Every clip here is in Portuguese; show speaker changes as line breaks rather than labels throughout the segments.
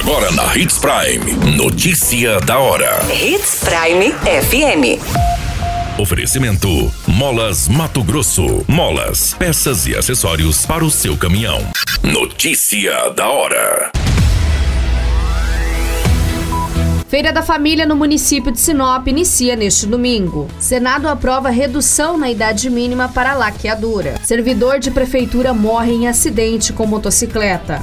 Agora na Hits Prime. Notícia da hora.
Hits Prime FM.
Oferecimento: Molas Mato Grosso. Molas, peças e acessórios para o seu caminhão. Notícia da hora.
Feira da Família no município de Sinop inicia neste domingo. Senado aprova redução na idade mínima para laqueadura. Servidor de prefeitura morre em acidente com motocicleta.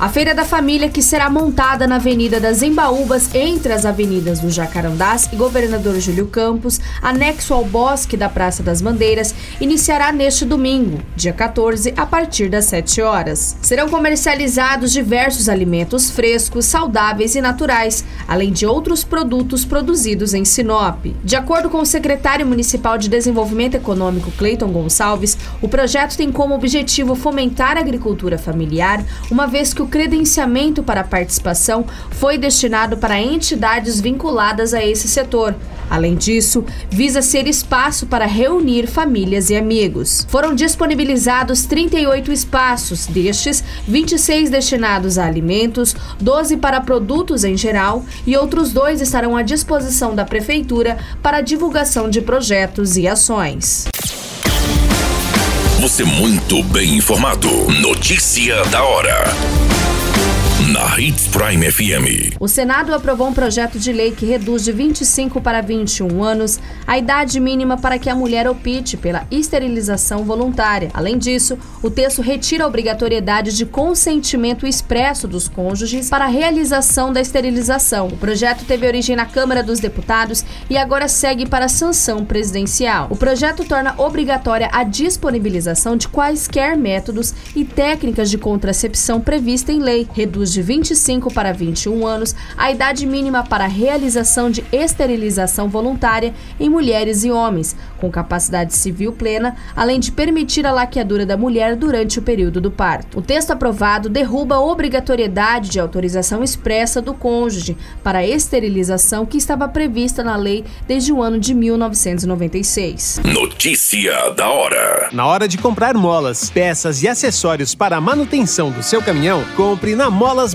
A Feira da Família, que será montada na Avenida das Embaúbas, entre as avenidas do Jacarandás e Governador Júlio Campos, anexo ao Bosque da Praça das Bandeiras, iniciará neste domingo, dia 14, a partir das 7 horas. Serão comercializados diversos alimentos frescos, saudáveis e naturais, além de outros produtos produzidos em Sinop. De acordo com o secretário municipal de Desenvolvimento Econômico, Cleiton Gonçalves, o projeto tem como objetivo fomentar a agricultura familiar, uma vez que o credenciamento para participação foi destinado para entidades vinculadas a esse setor. Além disso, visa ser espaço para reunir famílias e amigos. Foram disponibilizados 38 espaços, destes, 26 destinados a alimentos, 12 para produtos em geral e outros dois estarão à disposição da Prefeitura para divulgação de projetos e ações.
Você muito bem informado. Notícia da hora na Hits Prime FM.
O Senado aprovou um projeto de lei que reduz de 25 para 21 anos a idade mínima para que a mulher opte pela esterilização voluntária. Além disso, o texto retira a obrigatoriedade de consentimento expresso dos cônjuges para a realização da esterilização. O projeto teve origem na Câmara dos Deputados e agora segue para a sanção presidencial. O projeto torna obrigatória a disponibilização de quaisquer métodos e técnicas de contracepção prevista em lei, reduz de 25 para 21 anos a idade mínima para a realização de esterilização voluntária em mulheres e homens, com capacidade civil plena, além de permitir a laqueadura da mulher durante o período do parto. O texto aprovado derruba a obrigatoriedade de autorização expressa do cônjuge para a esterilização que estava prevista na lei desde o ano de 1996.
Notícia da hora.
Na hora de comprar molas, peças e acessórios para a manutenção do seu caminhão, compre na Molas Molas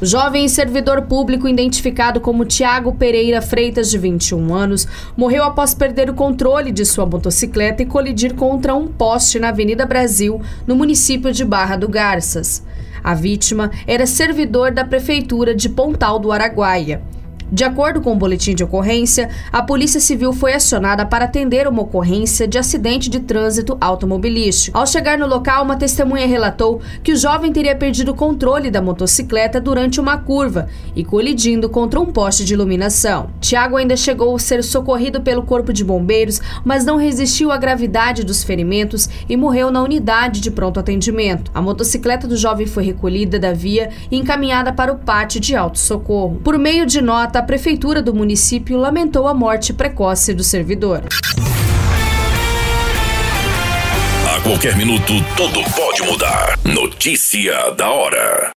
O jovem servidor público identificado como Tiago Pereira Freitas, de 21 anos, morreu após perder o controle de sua motocicleta e colidir contra um poste na Avenida Brasil, no município de Barra do Garças. A vítima era servidor da Prefeitura de Pontal do Araguaia. De acordo com o boletim de ocorrência, a Polícia Civil foi acionada para atender uma ocorrência de acidente de trânsito automobilístico. Ao chegar no local, uma testemunha relatou que o jovem teria perdido o controle da motocicleta durante uma curva e colidindo contra um poste de iluminação. Tiago ainda chegou a ser socorrido pelo Corpo de Bombeiros, mas não resistiu à gravidade dos ferimentos e morreu na unidade de pronto atendimento. A motocicleta do jovem foi recolhida da via e encaminhada para o pátio de alto-socorro. Por meio de nota, a prefeitura do município lamentou a morte precoce do servidor.
A qualquer minuto, tudo pode mudar. Notícia da hora.